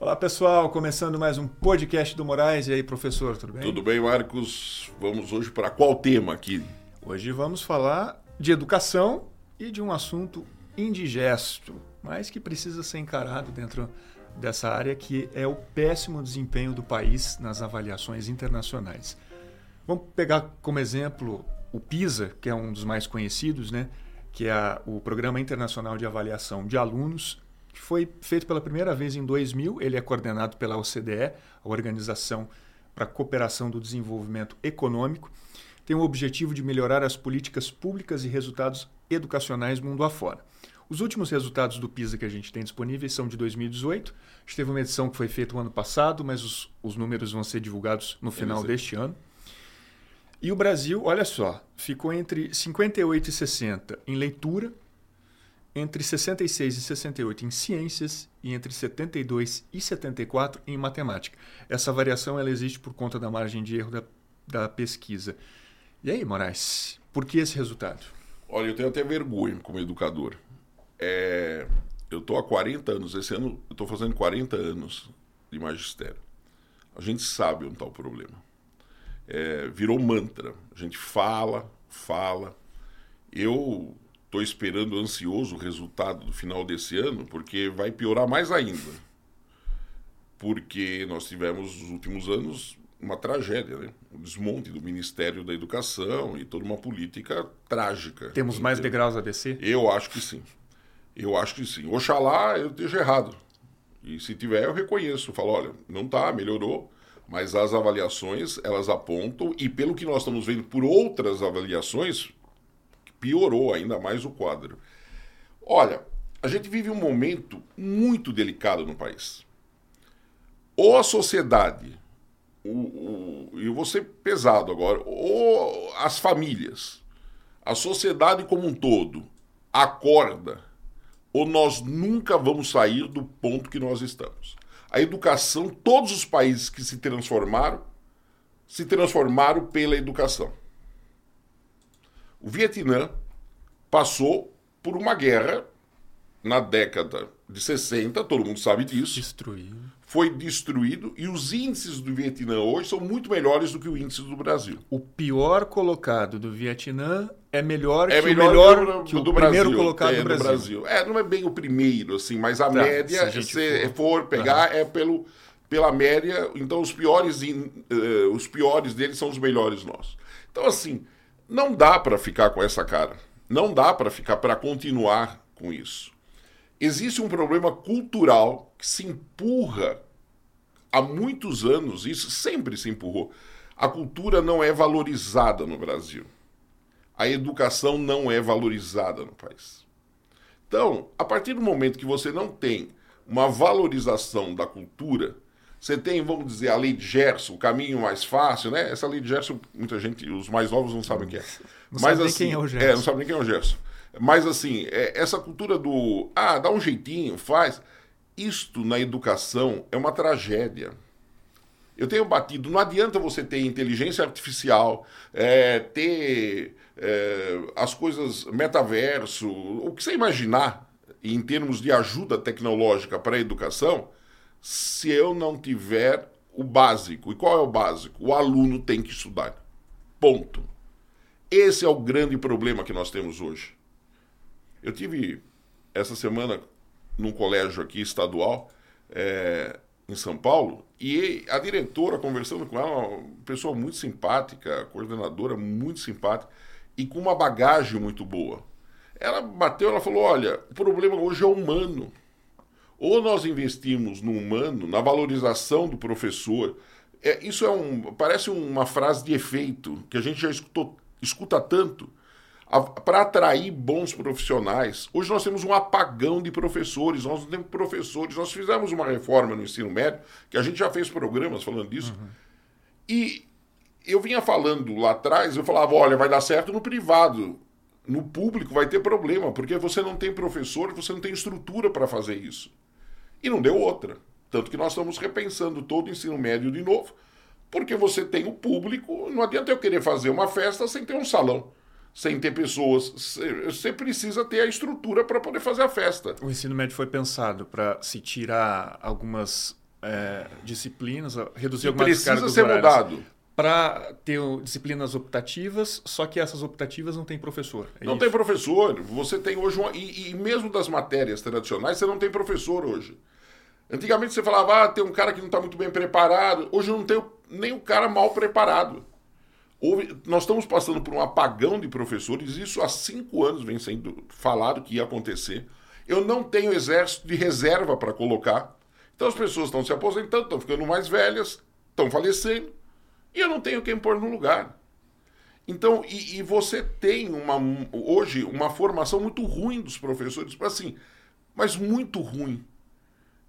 Olá pessoal, começando mais um podcast do Moraes. E aí, professor, tudo bem? Tudo bem, Marcos? Vamos hoje para qual tema aqui? Hoje vamos falar de educação e de um assunto indigesto, mas que precisa ser encarado dentro dessa área que é o péssimo desempenho do país nas avaliações internacionais. Vamos pegar como exemplo o PISA, que é um dos mais conhecidos, né? Que é a, o Programa Internacional de Avaliação de Alunos, que foi feito pela primeira vez em 2000. Ele é coordenado pela OCDE, a Organização para a Cooperação do Desenvolvimento Econômico. Tem o objetivo de melhorar as políticas públicas e resultados educacionais mundo afora. Os últimos resultados do PISA que a gente tem disponíveis são de 2018. A gente teve uma edição que foi feita o ano passado, mas os, os números vão ser divulgados no final deste ano. E o Brasil, olha só, ficou entre 58 e 60 em leitura, entre 66 e 68 em ciências e entre 72 e 74 em matemática. Essa variação ela existe por conta da margem de erro da, da pesquisa. E aí, Moraes, por que esse resultado? Olha, eu tenho até vergonha como educador. É, eu estou há 40 anos, esse ano eu estou fazendo 40 anos de magistério. A gente sabe onde está o problema é, virou mantra. A gente fala, fala. Eu estou esperando ansioso o resultado do final desse ano, porque vai piorar mais ainda. Porque nós tivemos nos últimos anos uma tragédia, né? o desmonte do Ministério da Educação e toda uma política trágica. Temos mais degraus a descer? Eu acho que sim. Eu acho que sim. Oxalá eu esteja errado. E se tiver, eu reconheço. Falo, olha, não tá, melhorou mas as avaliações elas apontam e pelo que nós estamos vendo por outras avaliações piorou ainda mais o quadro. Olha, a gente vive um momento muito delicado no país. Ou a sociedade, o, o, eu vou ser pesado agora, ou as famílias, a sociedade como um todo acorda, ou nós nunca vamos sair do ponto que nós estamos a educação, todos os países que se transformaram, se transformaram pela educação. O Vietnã passou por uma guerra na década de 60, todo mundo sabe disso. Destruído. Foi destruído e os índices do Vietnã hoje são muito melhores do que o índice do Brasil. O pior colocado do Vietnã é melhor é que melhor o melhor que o do primeiro Brasil, colocado é, do Brasil. Brasil. É, não é bem o primeiro, assim, mas a Tá, média, se se, for, for- pegar, é pelo, pela média. Então, os piores, eh, os piores deles são os melhores nossos. Então, assim, não dá para ficar com essa cara. Não dá para ficar, para continuar com isso. Existe um problema cultural que se empurra há muitos anos, isso sempre se empurrou. A cultura não é valorizada no Brasil. A educação não é valorizada no país. Então, a partir do momento que você não tem uma valorização da cultura, você tem, vamos dizer, a lei de Gerson, o caminho mais fácil, né? Essa lei de Gerson, muita gente, os mais novos não sabem o que é. Não sabe nem quem é o Gerson. É, não sabe nem quem é o Gerson. Mas assim, é, essa cultura do ah, dá um jeitinho, faz. Isto na educação é uma tragédia. Eu tenho batido, não adianta você ter inteligência artificial, é, ter é, as coisas metaverso, o que você imaginar em termos de ajuda tecnológica para a educação, se eu não tiver o básico. E qual é o básico? O aluno tem que estudar. Ponto. Esse é o grande problema que nós temos hoje. Eu tive essa semana num colégio aqui estadual é, em São Paulo e a diretora conversando com ela, uma pessoa muito simpática, coordenadora muito simpática e com uma bagagem muito boa. Ela bateu, ela falou: olha, o problema hoje é humano. Ou nós investimos no humano, na valorização do professor. É, isso é um, parece uma frase de efeito que a gente já escutou, escuta tanto para atrair bons profissionais. Hoje nós temos um apagão de professores, nós não temos professores. Nós fizemos uma reforma no ensino médio, que a gente já fez programas falando disso. Uhum. E eu vinha falando lá atrás, eu falava, olha, vai dar certo no privado. No público vai ter problema, porque você não tem professor, você não tem estrutura para fazer isso. E não deu outra. Tanto que nós estamos repensando todo o ensino médio de novo, porque você tem o público, não adianta eu querer fazer uma festa sem ter um salão. Sem ter pessoas. Você precisa ter a estrutura para poder fazer a festa. O ensino médio foi pensado para se tirar algumas é, disciplinas, reduzir e algumas precisa ser mudado. Para ter disciplinas optativas, só que essas optativas não tem professor. É não isso? tem professor. Você tem hoje uma. E, e, mesmo das matérias tradicionais, você não tem professor hoje. Antigamente você falava, ah, tem um cara que não está muito bem preparado. Hoje não tem nem um cara mal preparado. Houve, nós estamos passando por um apagão de professores, isso há cinco anos vem sendo falado que ia acontecer. Eu não tenho exército de reserva para colocar. Então as pessoas estão se aposentando, estão ficando mais velhas, estão falecendo, e eu não tenho quem pôr no lugar. Então, e, e você tem uma, hoje uma formação muito ruim dos professores, assim, mas muito ruim.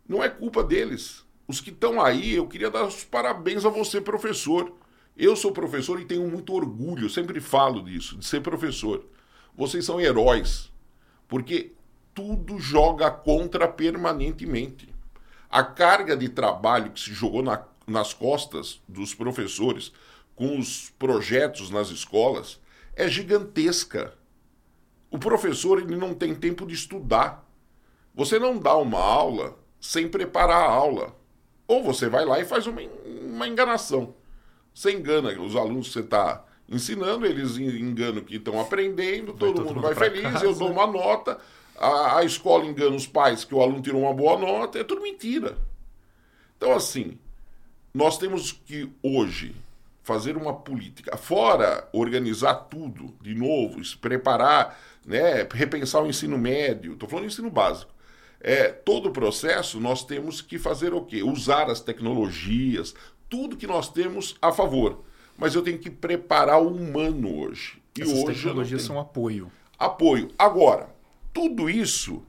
Não é culpa deles. Os que estão aí, eu queria dar os parabéns a você, professor eu sou professor e tenho muito orgulho, sempre falo disso, de ser professor. Vocês são heróis, porque tudo joga contra permanentemente. A carga de trabalho que se jogou na, nas costas dos professores com os projetos nas escolas é gigantesca. O professor ele não tem tempo de estudar. Você não dá uma aula sem preparar a aula. Ou você vai lá e faz uma, uma enganação. Você engana os alunos que você está ensinando, eles enganam que estão aprendendo, todo, mundo, mundo vai feliz, casa. eu dou uma nota, a, a escola engana os pais que o aluno tirou uma boa nota, é tudo mentira. Então, assim, nós temos que hoje fazer uma política, fora organizar tudo de novo, se preparar, né, repensar o ensino médio, estou falando ensino básico. É, todo o processo nós temos que fazer o quê? Usar as tecnologias, tudo que nós temos a favor. Mas eu tenho que preparar o humano hoje. E Essas hoje tecnologias são apoio. Apoio. Agora, tudo isso,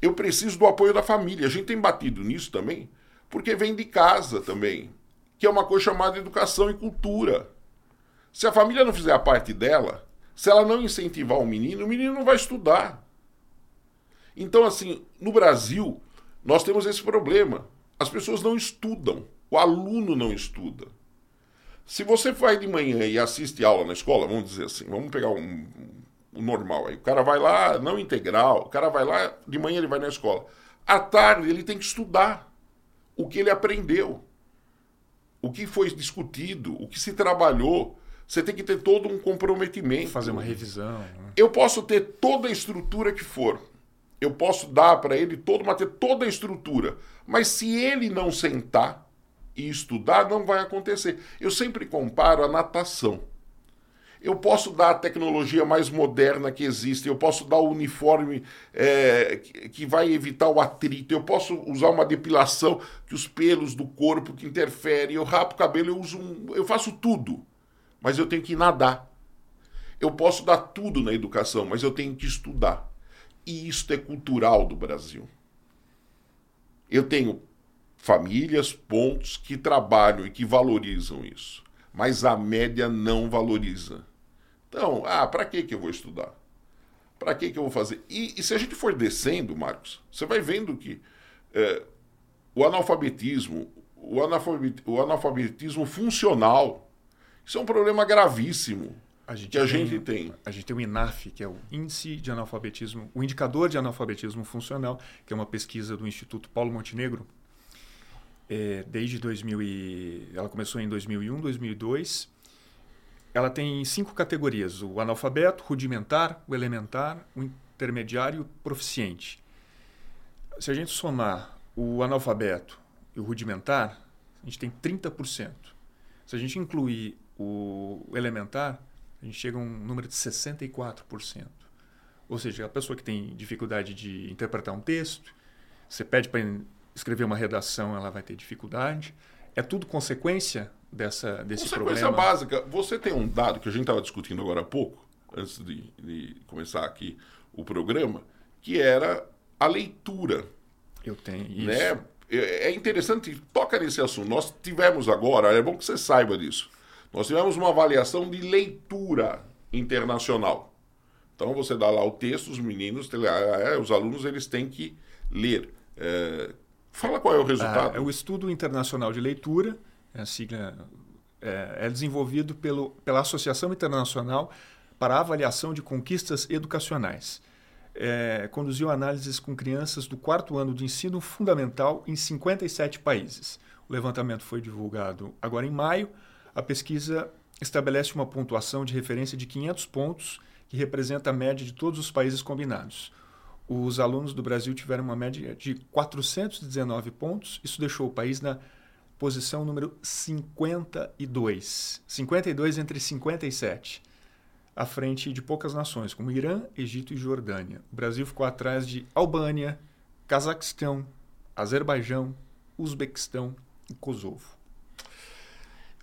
eu preciso do apoio da família. A gente tem batido nisso também, porque vem de casa também, que é uma coisa chamada educação e cultura. Se a família não fizer a parte dela, se ela não incentivar o menino, o menino não vai estudar. Então, assim, no Brasil, nós temos esse problema. As pessoas não estudam. O aluno não estuda. Se você vai de manhã e assiste aula na escola, vamos dizer assim, vamos pegar um, um normal aí. O cara vai lá, não integral, o cara vai lá, de manhã ele vai na escola. À tarde ele tem que estudar o que ele aprendeu, o que foi discutido, o que se trabalhou. Você tem que ter todo um comprometimento. Fazer uma revisão. Né? Eu posso ter toda a estrutura que for. Eu posso dar para ele todo, ter toda a estrutura. Mas se ele não sentar, e estudar, não vai acontecer. Eu sempre comparo a natação. Eu posso dar a tecnologia mais moderna que existe, eu posso dar o uniforme é, que vai evitar o atrito, eu posso usar uma depilação que os pelos do corpo que interferem, eu rapo o cabelo, eu uso um, eu faço tudo, mas eu tenho que nadar. Eu posso dar tudo na educação, mas eu tenho que estudar. E isto é cultural do Brasil. Eu tenho famílias, pontos que trabalham e que valorizam isso. Mas a média não valoriza. Então, ah, para que, que eu vou estudar? Para que, que eu vou fazer? E, e, se a gente for descendo, Marcos, você vai vendo que é, o analfabetismo, o, analfabet, o analfabetismo funcional, isso é um problema gravíssimo a que a tem, gente tem. A gente tem o INAF, que é o Índice de Analfabetismo, o Indicador de Analfabetismo Funcional, que é uma pesquisa do Instituto Paulo Montenegro, é, desde 2000 e, ela começou em 2001, 2002. Ela tem cinco categorias: o analfabeto, rudimentar, o elementar, o intermediário o proficiente. Se a gente somar o analfabeto e o rudimentar, a gente tem 30%. Se a gente incluir o elementar, a gente chega a um número de 64%. Ou seja, a pessoa que tem dificuldade de interpretar um texto, você pede para escrever uma redação ela vai ter dificuldade. É tudo consequência dessa, desse consequência problema? Consequência básica. Você tem um dado que a gente estava discutindo agora há pouco, antes de, de começar aqui o programa, que era a leitura. Eu tenho isso. Né? É, é interessante, toca nesse assunto. Nós tivemos agora, é bom que você saiba disso, nós tivemos uma avaliação de leitura internacional. Então você dá lá o texto, os meninos, é, os alunos, eles têm que ler. É, Fala qual é o resultado. É, é o Estudo Internacional de Leitura, é a sigla é, é desenvolvido pelo, pela Associação Internacional para a avaliação de conquistas educacionais. É, conduziu análises com crianças do quarto ano de ensino fundamental em 57 países. O levantamento foi divulgado agora em maio. A pesquisa estabelece uma pontuação de referência de 500 pontos, que representa a média de todos os países combinados. Os alunos do Brasil tiveram uma média de 419 pontos. Isso deixou o país na posição número 52. 52 entre 57. À frente de poucas nações, como Irã, Egito e Jordânia. O Brasil ficou atrás de Albânia, Cazaquistão, Azerbaijão, Uzbequistão e Kosovo.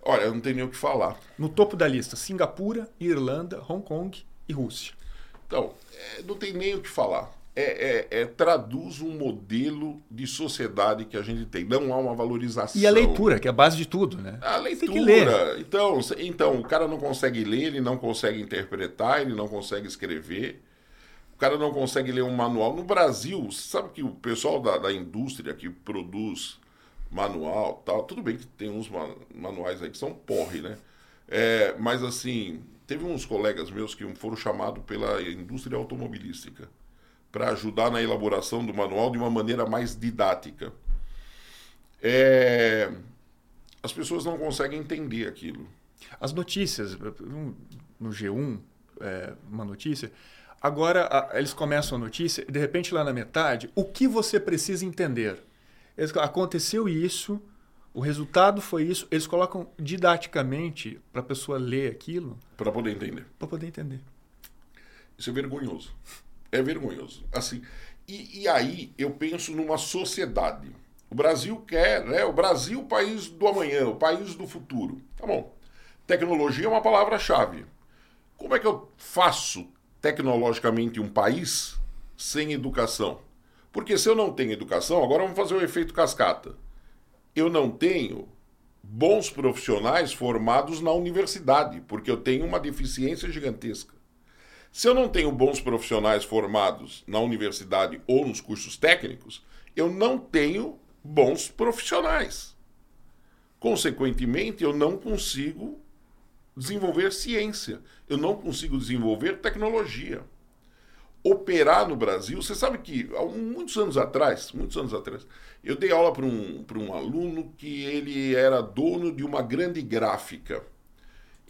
Olha, eu não tenho nem o que falar. No topo da lista, Singapura, Irlanda, Hong Kong e Rússia. Então, é, não tem nem o que falar. É, é, é, traduz um modelo de sociedade que a gente tem. Não há uma valorização. E a leitura, que é a base de tudo, né? A leitura. Tem que ler. Então, então, o cara não consegue ler, ele não consegue interpretar, ele não consegue escrever. O cara não consegue ler um manual. No Brasil, sabe que o pessoal da, da indústria que produz manual tal, tudo bem que tem uns manuais aí que são porre, né? É, mas assim, teve uns colegas meus que foram chamados pela indústria automobilística para ajudar na elaboração do manual de uma maneira mais didática. É... As pessoas não conseguem entender aquilo. As notícias, no G1, é, uma notícia, agora a, eles começam a notícia de repente lá na metade, o que você precisa entender? Eles, aconteceu isso, o resultado foi isso, eles colocam didaticamente para a pessoa ler aquilo. Para poder entender. Para poder entender. Isso é vergonhoso. É vergonhoso. Assim, e, e, aí eu penso numa sociedade. O Brasil quer, né? O Brasil, o país do amanhã, o país do futuro. Tá bom. Tecnologia é uma palavra-chave. Como é que eu faço tecnologicamente um país sem educação? Porque se eu não tenho educação, agora vamos fazer o efeito cascata. Eu não tenho bons profissionais formados na universidade, porque eu tenho uma deficiência gigantesca. Se eu não tenho bons profissionais formados na universidade ou nos cursos técnicos, eu não tenho bons profissionais. Consequentemente, eu não consigo desenvolver ciência, eu não consigo desenvolver tecnologia. Operar no Brasil, você sabe que há muitos anos atrás, muitos anos atrás, eu dei aula para um, um aluno que ele era dono de uma grande gráfica.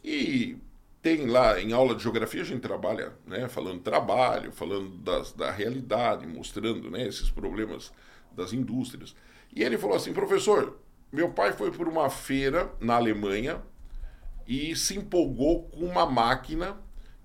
E tem lá em aula de geografia a gente trabalha, né, falando trabalho, falando das, da realidade, mostrando, né, esses problemas das indústrias. E ele falou assim, professor, meu pai foi por uma feira na Alemanha e se empolgou com uma máquina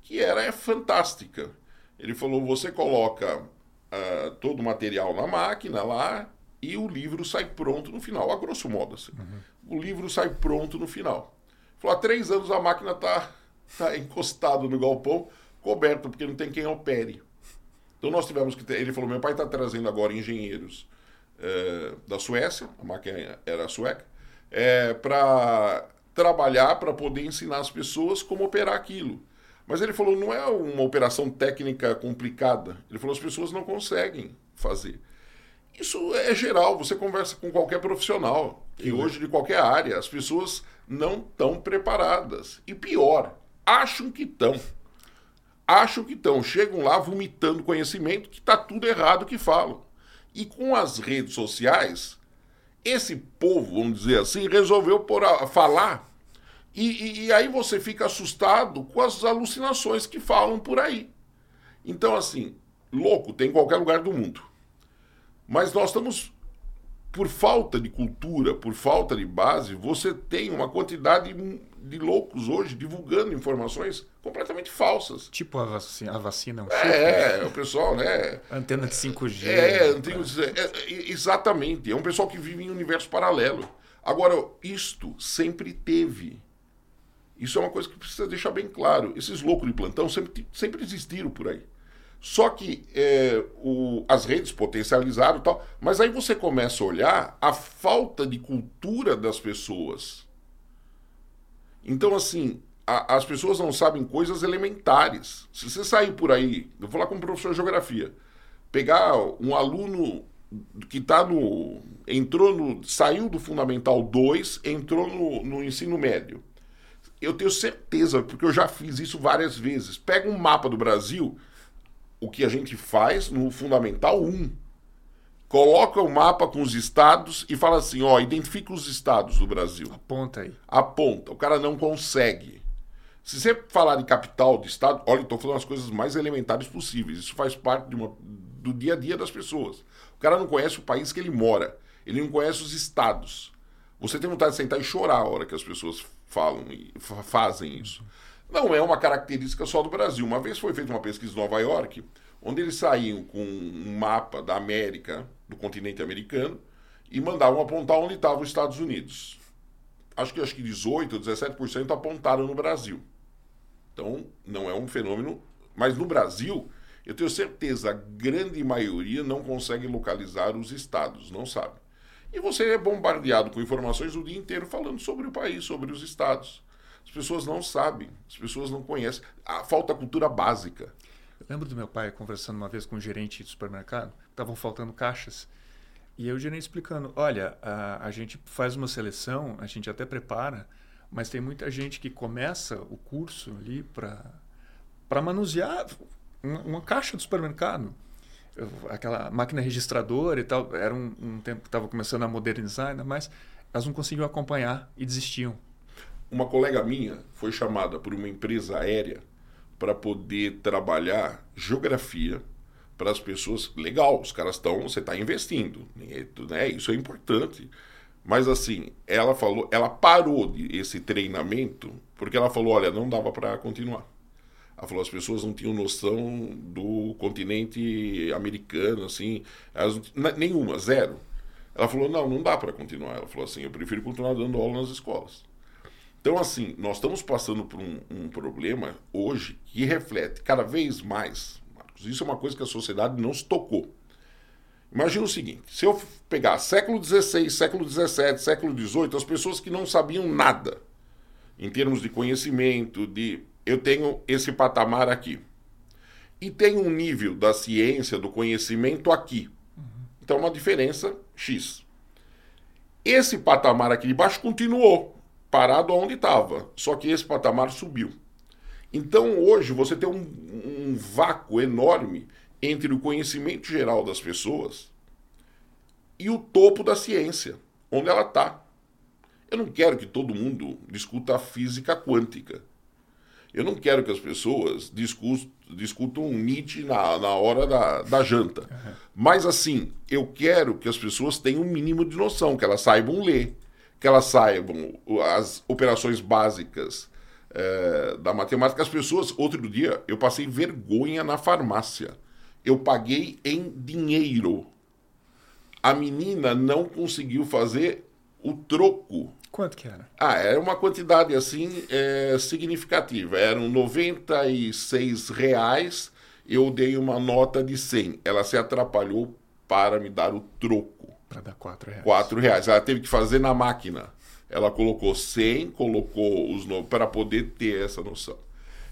que era é fantástica. Ele falou, você coloca uh, todo o material na máquina lá e o livro sai pronto no final, a grosso modo assim. Uhum. O livro sai pronto no final. Falou, há três anos a máquina está tá encostado no galpão, coberto, porque não tem quem opere. Então nós tivemos que ter, ele falou, meu pai está trazendo agora engenheiros é, da Suécia, a máquina era sueca, é, para trabalhar, para poder ensinar as pessoas como operar aquilo. Mas ele falou, não é uma operação técnica complicada. Ele falou, as pessoas não conseguem fazer. Isso é geral, você conversa com qualquer profissional, e hoje de qualquer área, as pessoas não estão preparadas. E pior, acham que estão. Acham que estão. Chegam lá vomitando conhecimento que está tudo errado que falam. E com as redes sociais, esse povo, vamos dizer assim, resolveu por a, falar. E, e, e aí você fica assustado com as alucinações que falam por aí. Então, assim, louco tem em qualquer lugar do mundo. Mas nós estamos por falta de cultura, por falta de base, você tem uma quantidade de loucos hoje divulgando informações completamente falsas. Tipo a vacina, a vacina é um É, o pessoal, né? Antena de 5G. É, de, é, é, exatamente. É um pessoal que vive em um universo paralelo. Agora, isto sempre teve. Isso é uma coisa que precisa deixar bem claro. Esses loucos de plantão sempre, sempre existiram por aí. Só que é, o, as redes potencializaram e tal, mas aí você começa a olhar a falta de cultura das pessoas. Então, assim, a, as pessoas não sabem coisas elementares. Se você sair por aí, eu vou falar com um professor de geografia, pegar um aluno que está no. entrou no. saiu do Fundamental 2, entrou no, no ensino médio. eu tenho certeza, porque eu já fiz isso várias vezes. Pega um mapa do Brasil, o que a gente faz no Fundamental 1. Coloca o mapa com os estados e fala assim: ó, identifica os estados do Brasil. Aponta aí. Aponta. O cara não consegue. Se você falar de capital, de estado, olha, estou falando as coisas mais elementares possíveis. Isso faz parte uma, do dia a dia das pessoas. O cara não conhece o país que ele mora. Ele não conhece os estados. Você tem vontade de sentar e chorar a hora que as pessoas falam e fazem isso. Não é uma característica só do Brasil. Uma vez foi feita uma pesquisa em Nova York, onde eles saíam com um mapa da América, do continente americano, e mandavam apontar onde estavam os Estados Unidos. Acho que acho que 18 ou 17% apontaram no Brasil. Então, não é um fenômeno. Mas no Brasil, eu tenho certeza, a grande maioria não consegue localizar os estados, não sabe. E você é bombardeado com informações o dia inteiro falando sobre o país, sobre os estados. As pessoas não sabem, as pessoas não conhecem. A falta cultura básica. Eu lembro do meu pai conversando uma vez com um gerente de supermercado, estavam faltando caixas. E eu o gerente explicando: olha, a, a gente faz uma seleção, a gente até prepara, mas tem muita gente que começa o curso ali para manusear uma, uma, caixa do supermercado. Aquela máquina registradora e tal, era um, um tempo que estava começando a modernizar ainda mais, elas não conseguiam acompanhar e desistiam. Uma colega minha foi chamada por uma empresa aérea para poder trabalhar geografia para as pessoas. Legal, os caras estão, você está investindo, né? Isso é importante. Mas assim, ela falou, ela parou esse treinamento porque ela falou, olha, não dava para continuar. Ela falou, as pessoas não tinham noção do continente americano, assim, elas, nenhuma, zero. Ela falou, não, não dá para continuar. Ela falou assim, eu prefiro continuar dando aula nas escolas. Então, assim, nós estamos passando por um, um problema hoje que reflete cada vez mais, Marcos, isso é uma coisa que a sociedade não se tocou. Imagina o seguinte: se eu pegar século XVI, século XVII, século XVIII, as pessoas que não sabiam nada em termos de conhecimento, de eu tenho esse patamar aqui. E tem um nível da ciência, do conhecimento aqui. Então, uma diferença X. Esse patamar aqui de baixo continuou parado onde estava, só que esse patamar subiu. Então, hoje, você tem um, um vácuo enorme entre o conhecimento geral das pessoas e o topo da ciência, onde ela está. Eu não quero que todo mundo discuta a física quântica. Eu não quero que as pessoas discutam, discutam Nietzsche na, na hora da, da janta. Mas, assim, eu quero que as pessoas tenham um mínimo de noção, que elas saibam ler, que elas saibam as operações básicas é, da matemática. As pessoas, outro dia, eu passei vergonha na farmácia eu paguei em dinheiro. A menina não conseguiu fazer o troco. Quanto que era? Ah, era uma quantidade assim é, significativa. Eram 96 reais. Eu dei uma nota de 100. Ela se atrapalhou para me dar o troco. Para dar 4 reais. 4 reais. Ela teve que fazer na máquina. Ela colocou 100, colocou os para poder ter essa noção.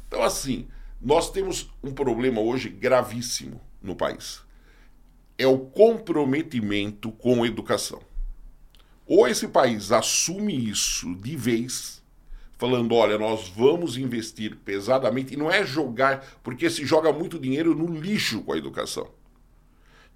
Então, assim, nós temos um problema hoje gravíssimo no país. É o comprometimento com a educação. Ou esse país assume isso de vez, falando: olha, nós vamos investir pesadamente, e não é jogar, porque se joga muito dinheiro no lixo com a educação.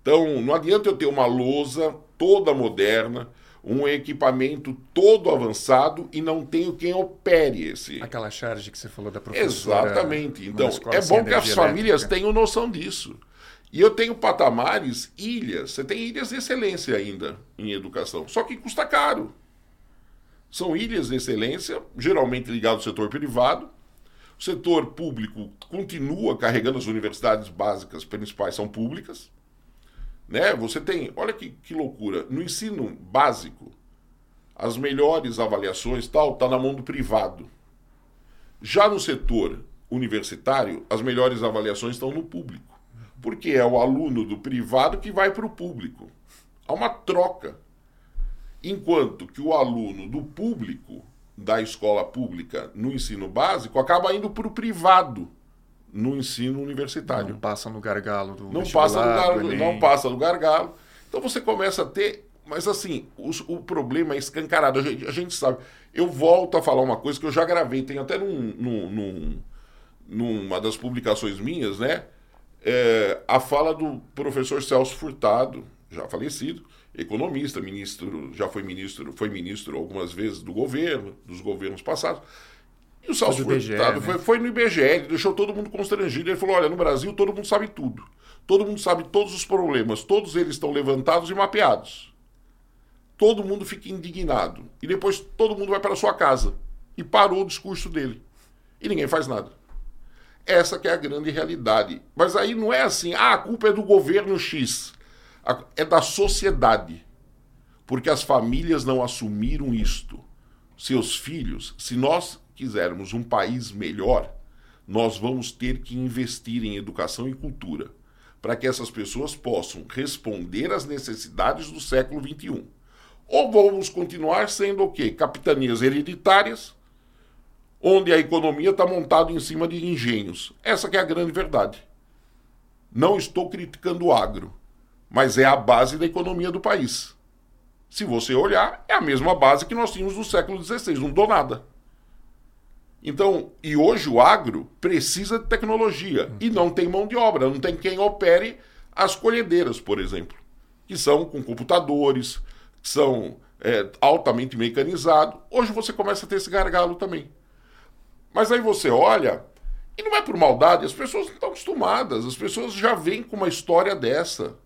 Então, não adianta eu ter uma lousa toda moderna, um equipamento todo avançado e não tenho quem opere esse. Aquela charge que você falou da professora. Exatamente. Então, é bom que as famílias elétrica. tenham noção disso. E eu tenho patamares, ilhas. Você tem ilhas de excelência ainda em educação, só que custa caro. São ilhas de excelência, geralmente ligadas ao setor privado. O setor público continua carregando as universidades básicas principais, são públicas. Né? Você tem, olha que, que loucura, no ensino básico, as melhores avaliações tal tá na mão do privado. Já no setor universitário, as melhores avaliações estão no público. Porque é o aluno do privado que vai para o público. Há uma troca. Enquanto que o aluno do público, da escola pública no ensino básico, acaba indo para o privado no ensino universitário. Não passa no gargalo do não passa no gargalo, não passa no gargalo. Então você começa a ter mas assim, o, o, problema é escancarado. A gente, a gente, sabe. Eu volto a falar uma coisa que eu já gravei, tem até num, num, num, numa das publicações minhas, né? É, a fala do professor Celso Furtado, já falecido, economista, ministro, já foi ministro, foi ministro algumas vezes do governo, dos governos passados. E o Celso foi Furtado né? foi, foi no IBGE, ele deixou todo mundo constrangido. Ele falou: olha, no Brasil todo mundo sabe tudo. Todo mundo sabe todos os problemas, todos eles estão levantados e mapeados. Todo mundo fica indignado. E depois todo mundo vai para sua casa. E parou o discurso dele. E ninguém faz nada. Essa que é a grande realidade. Mas aí não é assim, ah, a culpa é do governo X. É da sociedade. Porque as famílias não assumiram isto. Seus filhos, se nós quisermos um país melhor, nós vamos ter que investir em educação e cultura para que essas pessoas possam responder às necessidades do século XXI. Ou vamos continuar sendo o quê? Capitanias hereditárias, onde a economia está montada em cima de engenhos. Essa é a grande verdade. Não estou criticando o agro, mas é a base da economia do país. Se você olhar, é a mesma base que nós tínhamos no século XVI, não dou nada. Então, e hoje o agro precisa de tecnologia e não tem mão de obra, não tem quem opere as colhedeiras, por exemplo, que são com computadores, que são é, altamente mecanizados. Hoje você começa a ter esse gargalo também. Mas aí você olha, e não é por maldade, as pessoas não estão acostumadas, as pessoas já vêm com uma história dessa.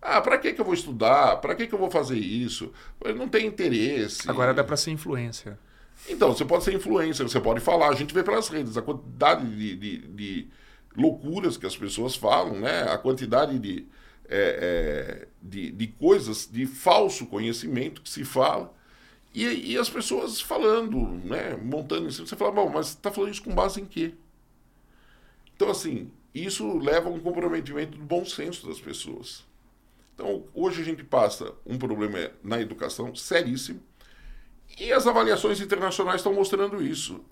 Ah, para que, que eu vou estudar? Para que, que eu vou fazer isso? Não tem interesse. Agora dá para ser influência. Então, você pode ser influencer, você pode falar. A gente vê pelas redes a quantidade de, de, de loucuras que as pessoas falam, né? A quantidade de, é, é, de, de, coisas, de falso conhecimento que se fala. E, e as pessoas falando, né? Montando em cima. Você fala, bom, mas está falando isso com base em quê? Então, assim, isso leva a um comprometimento do bom senso das pessoas. Então, hoje a gente passa um problema na educação seríssimo e as avaliações internacionais estão mostrando isso.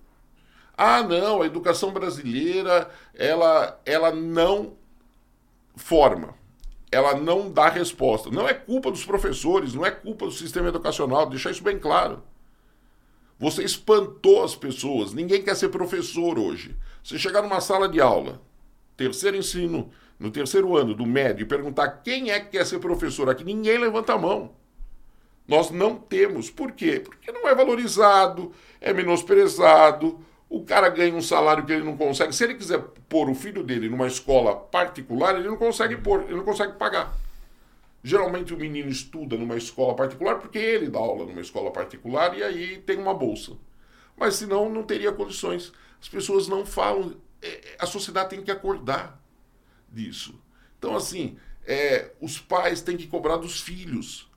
Ah, não, a educação brasileira, ela, ela não forma. Ela não dá resposta. Não é culpa dos professores, não é culpa do sistema educacional, deixar isso bem claro. Você espantou as pessoas. Ninguém quer ser professor hoje. Você chegar numa sala de aula, terceiro ensino, no terceiro ano do médio, e perguntar quem é que quer ser professor aqui, ninguém levanta a mão. Nós não temos. Por quê? Porque não é valorizado, é menosprezado. O cara ganha um salário que ele não consegue. Se ele quiser pôr o filho dele numa escola particular, ele não consegue pôr, ele não consegue pagar. Geralmente o menino estuda numa escola particular porque ele dá aula numa escola particular e aí tem uma bolsa. Mas senão não teria condições. As pessoas não falam. É, a sociedade tem que acordar disso. Então, assim, é, os pais têm que cobrar dos filhos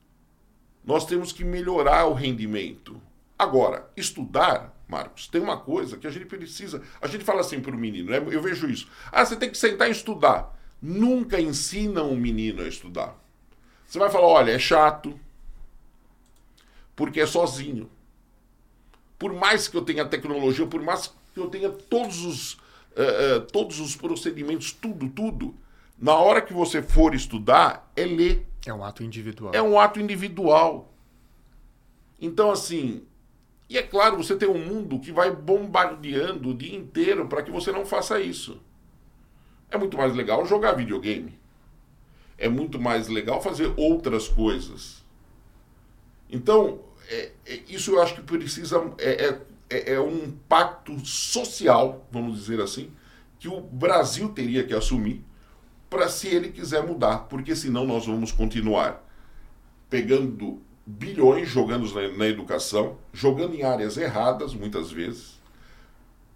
nós temos que melhorar o rendimento. Agora, estudar, Marcos, tem uma coisa que a gente precisa. A gente fala assim para o menino, né? eu vejo isso. Ah, você tem que sentar e estudar. Nunca ensina um menino a estudar. Você vai falar: olha, é chato, porque é sozinho. Por mais que eu tenha tecnologia, por mais que eu tenha todos os, uh, uh, todos os procedimentos, tudo, tudo, na hora que você for estudar, é ler. É um ato individual. É um ato individual. Então, assim. E é claro, você tem um mundo que vai bombardeando o dia inteiro para que você não faça isso. É muito mais legal jogar videogame. É muito mais legal fazer outras coisas. Então, é, é, isso eu acho que precisa. É, é, é, é um pacto social, vamos dizer assim, que o Brasil teria que assumir para se ele quiser mudar, porque senão nós vamos continuar pegando bilhões, jogando na, na educação, jogando em áreas erradas muitas vezes,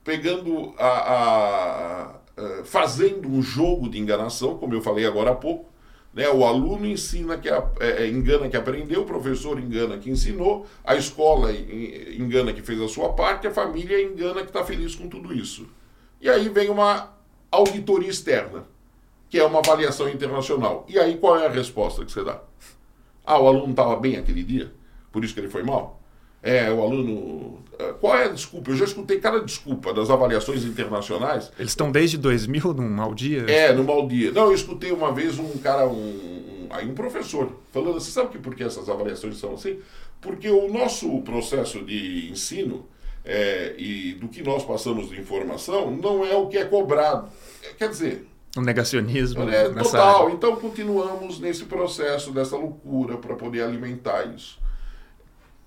pegando a, a, a, fazendo um jogo de enganação, como eu falei agora há pouco. Né? O aluno ensina que é, é engana que aprendeu, o professor engana que ensinou, a escola engana que fez a sua parte, a família engana que está feliz com tudo isso. E aí vem uma auditoria externa que é uma avaliação internacional. E aí qual é a resposta que você dá? Ah, o aluno estava bem aquele dia, por isso que ele foi mal? É, o aluno. Eh, qual é a desculpa? Eu já escutei cada desculpa das avaliações internacionais. Eles estão desde 2000 num mau dia? É, no mau dia. Não, eu escutei uma vez um cara, um, aí um professor falando assim, sabe por que essas avaliações são assim? Porque o nosso processo de ensino é, e do que nós passamos de informação não é o que é cobrado. Quer dizer, um negacionismo. É, total. Área. Então continuamos nesse processo dessa loucura para poder alimentar isso.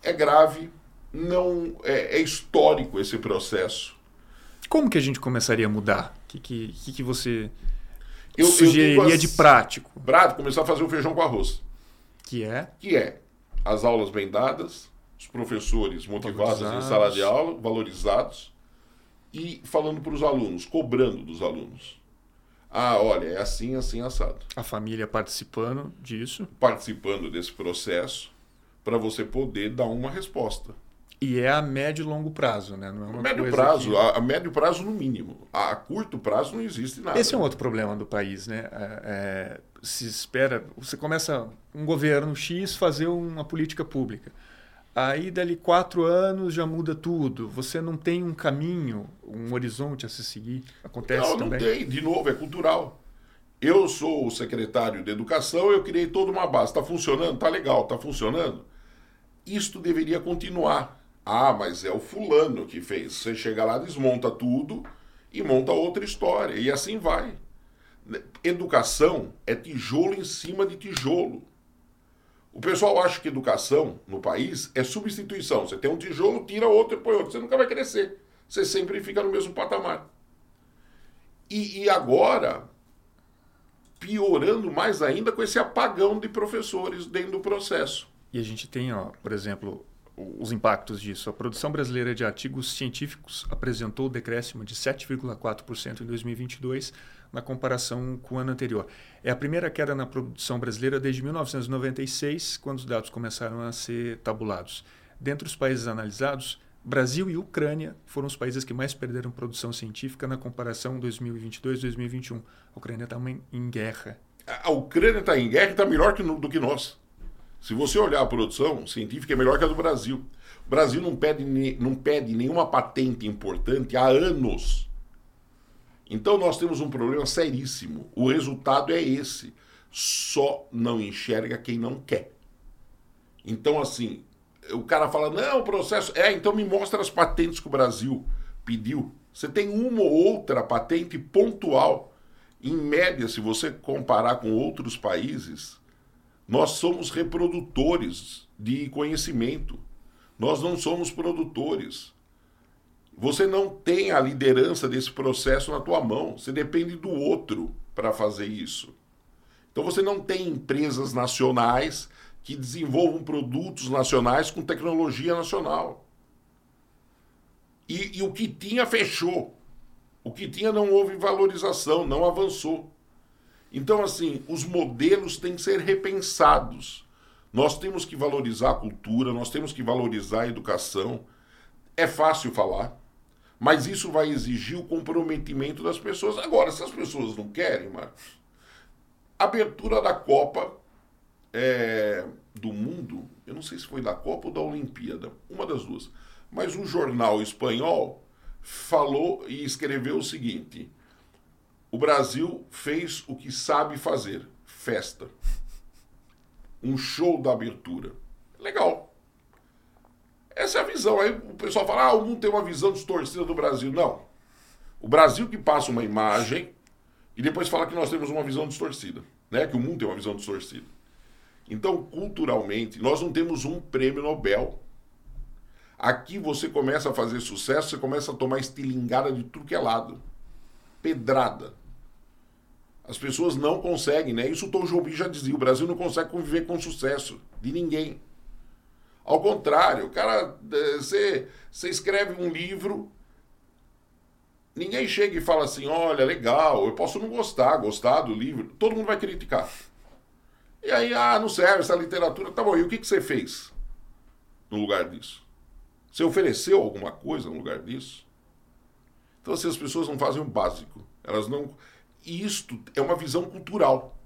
É grave, não é, é, histórico esse processo. Como que a gente começaria a mudar? O que, que, que, você eu, sugeriria eu de prático? Prático, começar a fazer o feijão com arroz. Que é? Que é as aulas bem dadas, os professores motivados em sala de aula, valorizados, e falando para os alunos, cobrando dos alunos. Ah, olha, é assim, assim, assado. A família participando disso. Participando desse processo, para você poder dar uma resposta. E é a médio e longo prazo, né? Não é uma médio prazo, que... a, a, médio prazo no mínimo. A, a, curto prazo não existe nada. Esse é um outro problema do país, né? É, é, se espera, você começa um governo X fazer uma política pública. Aí, dali quatro anos, já muda tudo. Você não tem um caminho, um horizonte a se seguir. Acontece não, também? Não, tem. De novo, é cultural. Eu sou o secretário de Educação, eu criei toda uma base. Está funcionando? Está legal, está funcionando? Isto deveria continuar ah, mas é o fulano que fez. Você chega lá, desmonta tudo e monta outra história. E assim vai. Educação é tijolo em cima de tijolo. O pessoal acha que educação no país é substituição. Você tem um tijolo, tira outro e põe outro. Você nunca vai crescer. Você sempre fica no mesmo patamar. E, e agora, piorando mais ainda com esse apagão de professores dentro do processo. E a gente tem, ó, por exemplo, os impactos disso. A produção brasileira de artigos científicos apresentou o decréscimo de 7,4% em 2022 na comparação com o ano anterior. É a primeira queda na produção brasileira desde 1996, quando os dados começaram a ser tabulados. Dentre os países analisados, Brasil e Ucrânia foram os países que mais perderam produção científica na comparação 2022-2021. A Ucrânia está em guerra. A Ucrânia está em guerra e está melhor que do que nós. Se você olhar a produção científica, é melhor que a do Brasil. O Brasil não pede, não pede nenhuma patente importante há anos. Então nós temos um problema seríssimo. O resultado é esse. Só não enxerga quem não quer. Então, assim, o cara fala: não, o processo. É, então me mostra as patentes que o Brasil pediu. Você tem uma ou outra patente pontual. Em média, se você comparar com outros países, nós somos reprodutores de conhecimento. Nós não somos produtores. Você não tem a liderança desse processo na tua mão. Você depende do outro para fazer isso. Então você não tem empresas nacionais que desenvolvam produtos nacionais com tecnologia nacional. E, e o que tinha fechou. O que tinha não houve valorização, não avançou. Então, assim, os modelos têm que ser repensados. Nós temos que valorizar a cultura, nós temos que valorizar a educação. É fácil falar, mas isso vai exigir o comprometimento das pessoas. Agora, se as pessoas não querem, Marcos, abertura da Copa é, do Mundo, eu não sei se foi da Copa ou da Olimpíada, uma das duas, mas um jornal espanhol falou e escreveu o seguinte o Brasil fez o que sabe fazer: festa. Um show da abertura. Legal. Essa é a visão. Aí o pessoal fala: ah, o mundo tem uma visão distorcida do Brasil. Não. O Brasil que passa uma imagem e depois fala que nós temos uma visão distorcida. Né? Que o mundo tem uma visão distorcida. Então, culturalmente, nós não temos um prêmio Nobel. Aqui você começa a fazer sucesso, você começa a tomar estilingada de tudo que é lado. Pedrada. As pessoas não conseguem, né? Isso o Tom Jobim já dizia, o Brasil não consegue conviver com sucesso de ninguém. Ao contrário, o cara, eh, você, você escreve um livro, ninguém chega e fala assim, olha, legal, eu posso não gostar, gostar do livro, todo mundo vai criticar. E aí, ah, não serve essa literatura, tá bom, e o que, que você fez no lugar disso? Você ofereceu alguma coisa no lugar disso? Então, assim, as pessoas não fazem o básico. Elas não, e isto é uma visão cultural.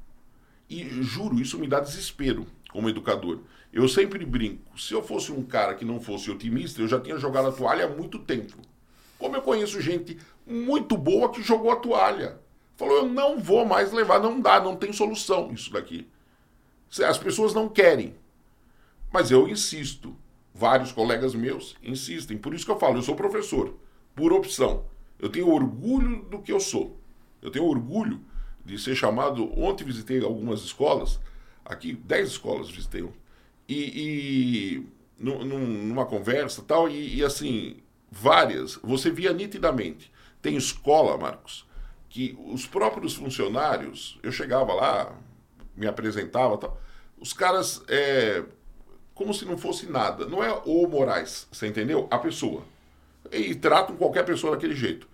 E juro, isso me dá desespero como educador. Eu sempre brinco. Se eu fosse um cara que não fosse otimista, eu já tinha jogado a toalha há muito tempo. Como eu conheço gente muito boa que jogou a toalha. Falou, eu não vou mais levar, não dá, não tem solução isso daqui. As pessoas não querem. Mas eu insisto. Vários colegas meus insistem. Por isso que eu falo, eu sou professor, por opção. Eu tenho orgulho do que eu sou. Eu tenho orgulho de ser chamado. Ontem visitei algumas escolas, aqui, 10 escolas visitei. E, e numa conversa tal, e, e assim, várias, você via nitidamente. Tem escola, Marcos, que os próprios funcionários, eu chegava lá, me apresentava tal, os caras, é, como se não fosse nada. Não é o Moraes, você entendeu? A pessoa. E tratam qualquer pessoa daquele jeito.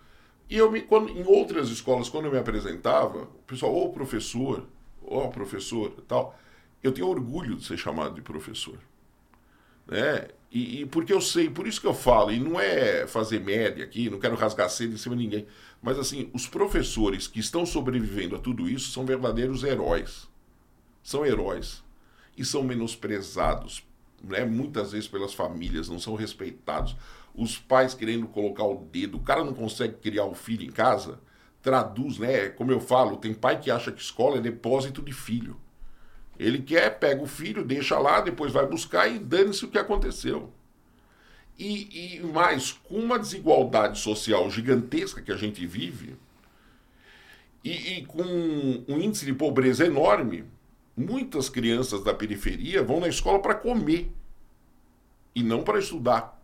E eu me, quando, em outras escolas, quando eu me apresentava, o pessoal, ô professor, ô professor, tal, eu tenho orgulho de ser chamado de professor. Né? E, e, porque eu sei, por isso que eu falo, e não é fazer média aqui, não quero rasgar cedo em cima de ninguém, mas assim, os professores que estão sobrevivendo a tudo isso são verdadeiros heróis. São heróis. E são menosprezados, né? muitas vezes pelas famílias, não são respeitados. Os pais querendo colocar o dedo, o cara não consegue criar o filho em casa, traduz, né? Como eu falo, tem pai que acha que escola é depósito de filho. Ele quer, pega o filho, deixa lá, depois vai buscar e dane-se o que aconteceu. E, e mais, com uma desigualdade social gigantesca que a gente vive, e, e, com um índice de pobreza enorme, muitas crianças da periferia vão na escola para comer e não para estudar.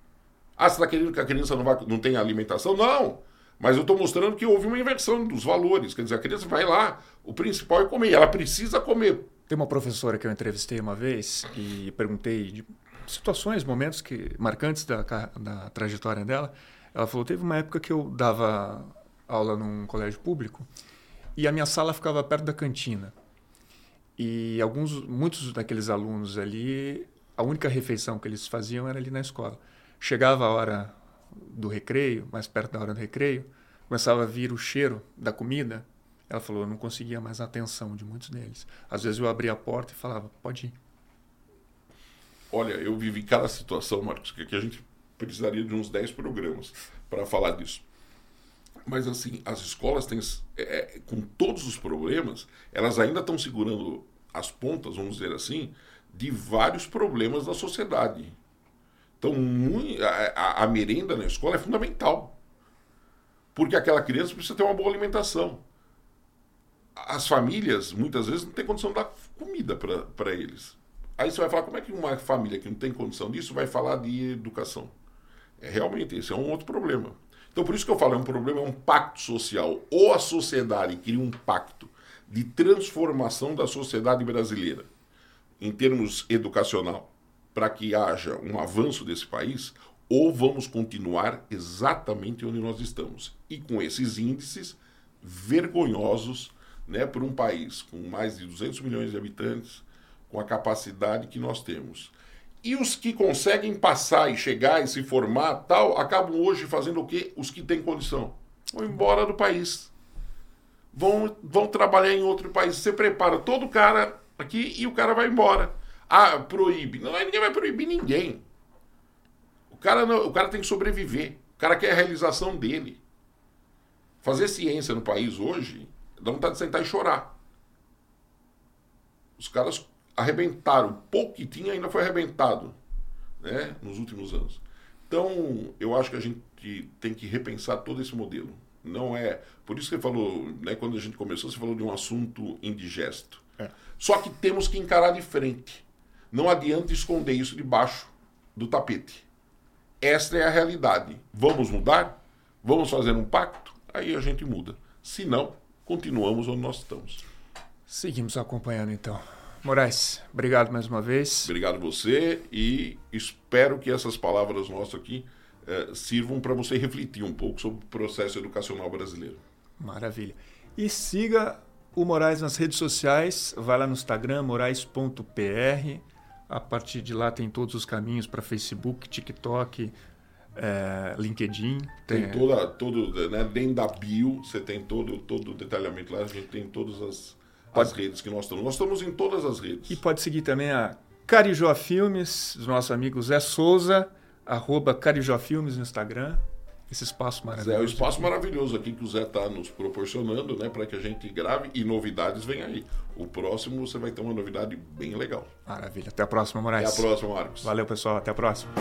Ah, você está querendo que a criança não, vai, não tenha alimentação? Não! Mas eu estou mostrando que houve uma inversão dos valores. Quer dizer, a criança vai lá, o principal é comer. Ela precisa comer. Tem uma professora que eu entrevistei uma vez e perguntei de situações, momentos que marcantes da, da trajetória dela. Ela falou: teve uma época que eu dava aula num colégio público e a minha sala ficava perto da cantina. E alguns, muitos daqueles alunos ali, a única refeição que eles faziam era ali na escola. Chegava a hora do recreio, mais perto da hora do recreio, começava a vir o cheiro da comida ela falou, eu não conseguia mais a atenção de muitos deles. Às vezes eu abria a porta e falava, pode ir. Olha, eu vivi cada situação, Marcos, que a gente precisaria de uns 10 programas para falar disso. Mas assim, as escolas têm, é, é, com todos os problemas, elas ainda estão segurando as pontas, vamos dizer assim, de vários problemas da sociedade. Então, a, a merenda na escola é fundamental. Porque aquela criança precisa ter uma boa alimentação as famílias, muitas vezes, não têm condição de dar comida para eles. Aí você vai falar, como é que uma família que não tem condição disso vai falar de educação? É, realmente, esse é um outro problema. Então, por isso que eu falo, é um problema, é um pacto social. Ou a sociedade cria um pacto de transformação da sociedade brasileira em termos educacional, para que haja um avanço desse país, ou vamos continuar exatamente onde nós estamos. E com esses índices vergonhosos né, por um país com mais de 200 milhões de habitantes, com a capacidade que nós temos. E os que conseguem passar e chegar e se formar, tal, acabam hoje fazendo o quê? Os que têm condição. Vão embora do país. Vão, vão trabalhar em outro país. Você prepara todo cara aqui e o cara vai embora. Ah, proíbe. Não, ninguém vai proibir ninguém. O cara, não, o cara tem que sobreviver. O cara quer a realização dele. Fazer ciência no país hoje Dá vontade de sentar e chorar. Os caras arrebentaram. Pouco que tinha ainda foi arrebentado né, nos últimos anos. Então, eu acho que a gente tem que repensar todo esse modelo. Não é. Por isso que você falou, né, quando a gente começou, você falou de um assunto indigesto. É. Só que temos que encarar de frente. Não adianta esconder isso debaixo do tapete. Esta é a realidade. Vamos mudar? Vamos fazer um pacto? Aí a gente muda. Se não, continuamos onde nós estamos. Seguimos acompanhando então. Moraes, obrigado mais uma vez. Obrigado você e espero que essas palavras nossas aqui eh, sirvam para você refletir um pouco sobre o processo educacional brasileiro. Maravilha. E siga o Moraes nas redes sociais, vai lá no Instagram, moraes.pr. A partir de lá tem todos os caminhos para Facebook, TikTok, é, LinkedIn. Tem, tem toda, todo, né, dentro da bio, você tem todo, todo o detalhamento lá, a gente tem todas as, pode... as redes que nós estamos. Nós estamos em todas as redes. E pode seguir também a Carijó Filmes, dos nossos amigos Zé Souza, arroba Carijó Filmes no Instagram. esse espaço Zé, maravilhoso. é um espaço maravilhoso aqui que o Zé está nos proporcionando, né, para que a gente grave e novidades vem aí. O próximo você vai ter uma novidade bem legal. Maravilha. Até a próxima, Até Moraes. a próxima, Marcos. Valeu, pessoal. Até a próxima.